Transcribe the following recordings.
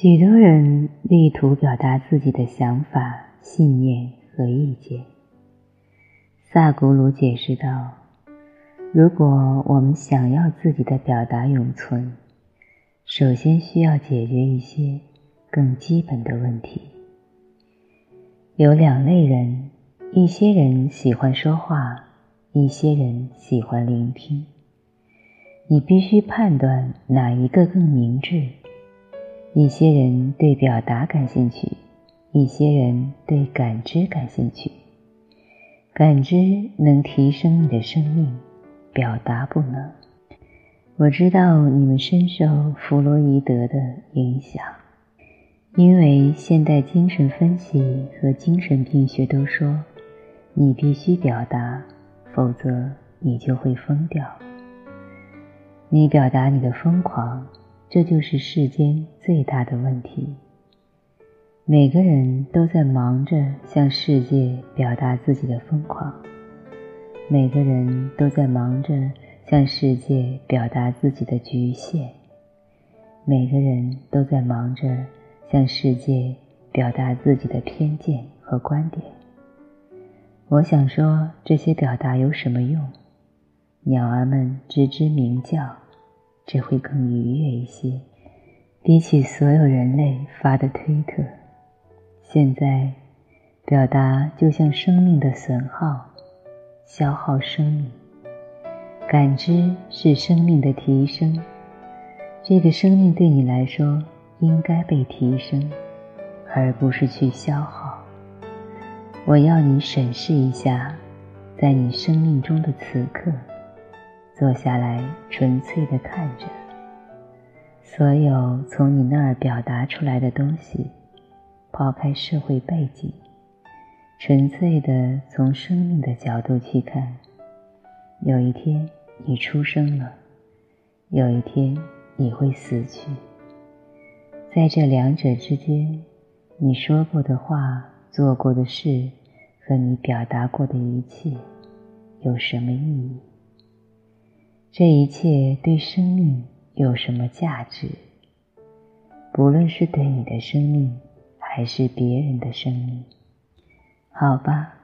许多人力图表达自己的想法、信念和意见。萨古鲁解释道：“如果我们想要自己的表达永存，首先需要解决一些更基本的问题。有两类人，一些人喜欢说话，一些人喜欢聆听。你必须判断哪一个更明智。”一些人对表达感兴趣，一些人对感知感兴趣。感知能提升你的生命，表达不能。我知道你们深受弗洛伊德的影响，因为现代精神分析和精神病学都说，你必须表达，否则你就会疯掉。你表达你的疯狂。这就是世间最大的问题。每个人都在忙着向世界表达自己的疯狂，每个人都在忙着向世界表达自己的局限，每个人都在忙着向世界表达自己的偏见和观点。我想说，这些表达有什么用？鸟儿们吱吱鸣叫。只会更愉悦一些，比起所有人类发的推特。现在，表达就像生命的损耗，消耗生命；感知是生命的提升。这个生命对你来说应该被提升，而不是去消耗。我要你审视一下，在你生命中的此刻。坐下来，纯粹的看着所有从你那儿表达出来的东西，抛开社会背景，纯粹的从生命的角度去看。有一天你出生了，有一天你会死去。在这两者之间，你说过的话、做过的事和你表达过的一切，有什么意义？这一切对生命有什么价值？不论是对你的生命，还是别人的生命，好吧。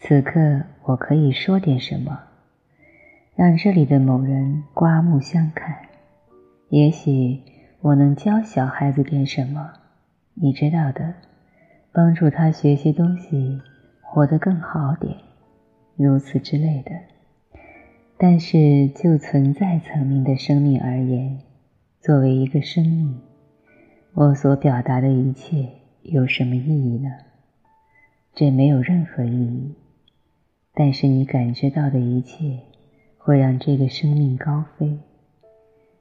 此刻我可以说点什么，让这里的某人刮目相看。也许我能教小孩子点什么，你知道的，帮助他学些东西，活得更好点，如此之类的。但是，就存在层面的生命而言，作为一个生命，我所表达的一切有什么意义呢？这没有任何意义。但是，你感知到的一切会让这个生命高飞。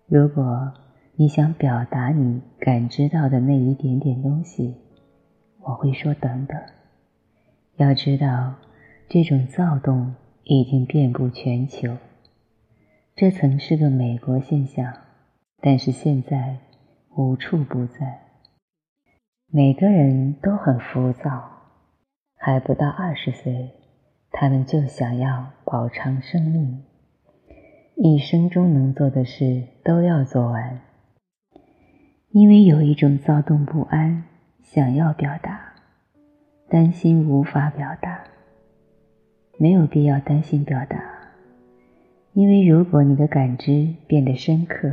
如果你想表达你感知到的那一点点东西，我会说等等。要知道，这种躁动已经遍布全球。这曾是个美国现象，但是现在无处不在。每个人都很浮躁，还不到二十岁，他们就想要饱尝生命，一生中能做的事都要做完，因为有一种躁动不安，想要表达，担心无法表达，没有必要担心表达。因为如果你的感知变得深刻，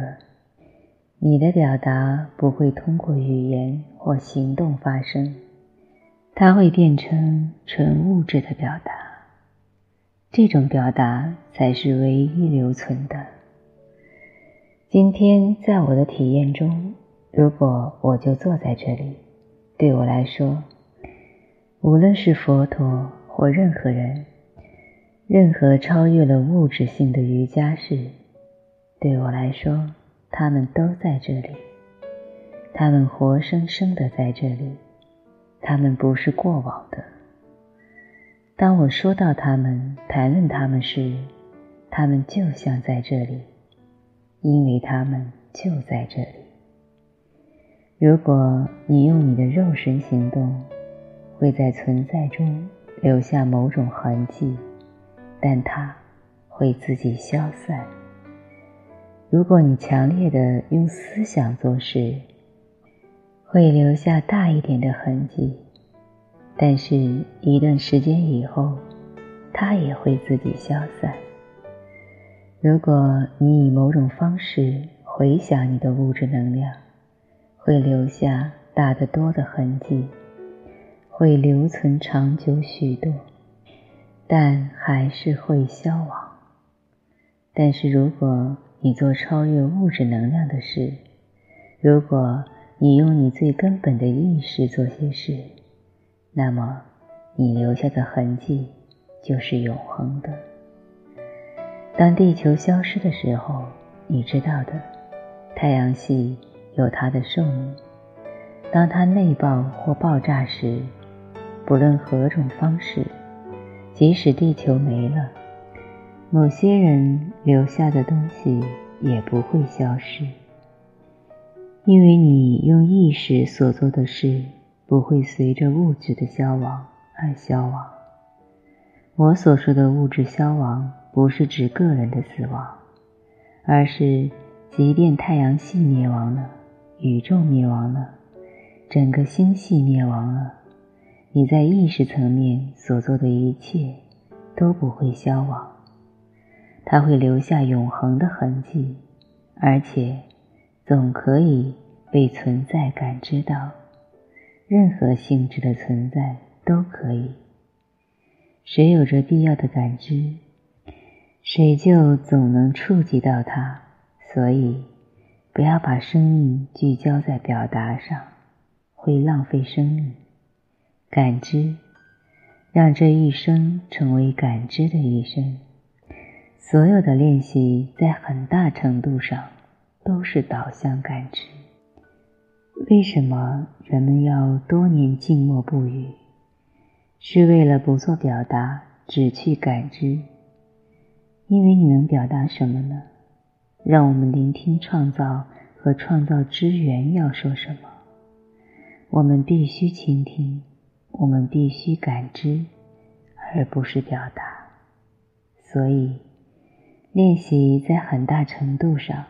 你的表达不会通过语言或行动发生，它会变成纯物质的表达。这种表达才是唯一留存的。今天在我的体验中，如果我就坐在这里，对我来说，无论是佛陀或任何人。任何超越了物质性的瑜伽士，对我来说，他们都在这里。他们活生生的在这里，他们不是过往的。当我说到他们、谈论他们时，他们就像在这里，因为他们就在这里。如果你用你的肉身行动，会在存在中留下某种痕迹。但它会自己消散。如果你强烈的用思想做事，会留下大一点的痕迹，但是一段时间以后，它也会自己消散。如果你以某种方式回想你的物质能量，会留下大得多的痕迹，会留存长久许多，但还是会消亡。但是如果你做超越物质能量的事，如果你用你最根本的意识做些事，那么你留下的痕迹就是永恒的。当地球消失的时候，你知道的，太阳系。有它的寿命。当它内爆或爆炸时，不论何种方式，即使地球没了，某些人留下的东西也不会消失，因为你用意识所做的事不会随着物质的消亡而消亡。我所说的物质消亡，不是指个人的死亡，而是即便太阳系灭亡了。宇宙灭亡了，整个星系灭亡了，你在意识层面所做的一切都不会消亡，它会留下永恒的痕迹，而且总可以被存在感知到。任何性质的存在都可以。谁有着必要的感知，谁就总能触及到它。所以。不要把生命聚焦在表达上，会浪费生命。感知，让这一生成为感知的一生。所有的练习在很大程度上都是导向感知。为什么人们要多年静默不语？是为了不做表达，只去感知。因为你能表达什么呢？让我们聆听创造和创造之源要说什么。我们必须倾听，我们必须感知，而不是表达。所以，练习在很大程度上，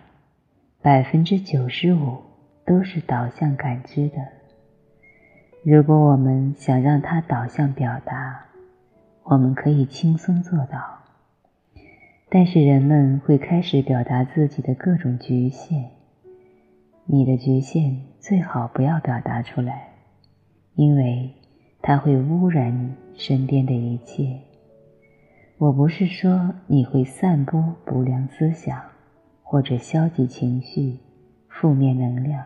百分之九十五都是导向感知的。如果我们想让它导向表达，我们可以轻松做到。但是人们会开始表达自己的各种局限。你的局限最好不要表达出来，因为它会污染你身边的一切。我不是说你会散播不良思想或者消极情绪、负面能量，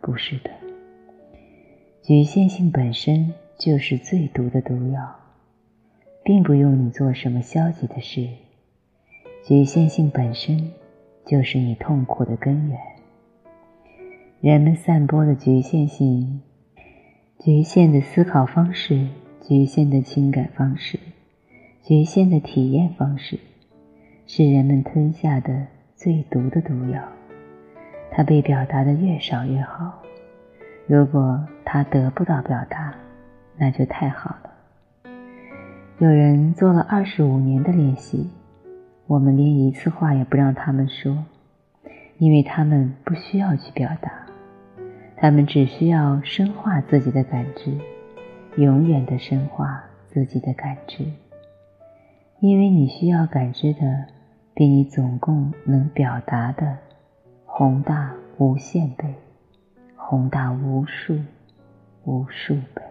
不是的。局限性本身就是最毒的毒药，并不用你做什么消极的事。局限性本身就是你痛苦的根源。人们散播的局限性、局限的思考方式、局限的情感方式、局限的体验方式，是人们吞下的最毒的毒药。它被表达的越少越好。如果它得不到表达，那就太好了。有人做了二十五年的练习。我们连一次话也不让他们说，因为他们不需要去表达，他们只需要深化自己的感知，永远的深化自己的感知。因为你需要感知的，比你总共能表达的宏大无限倍，宏大无数无数倍。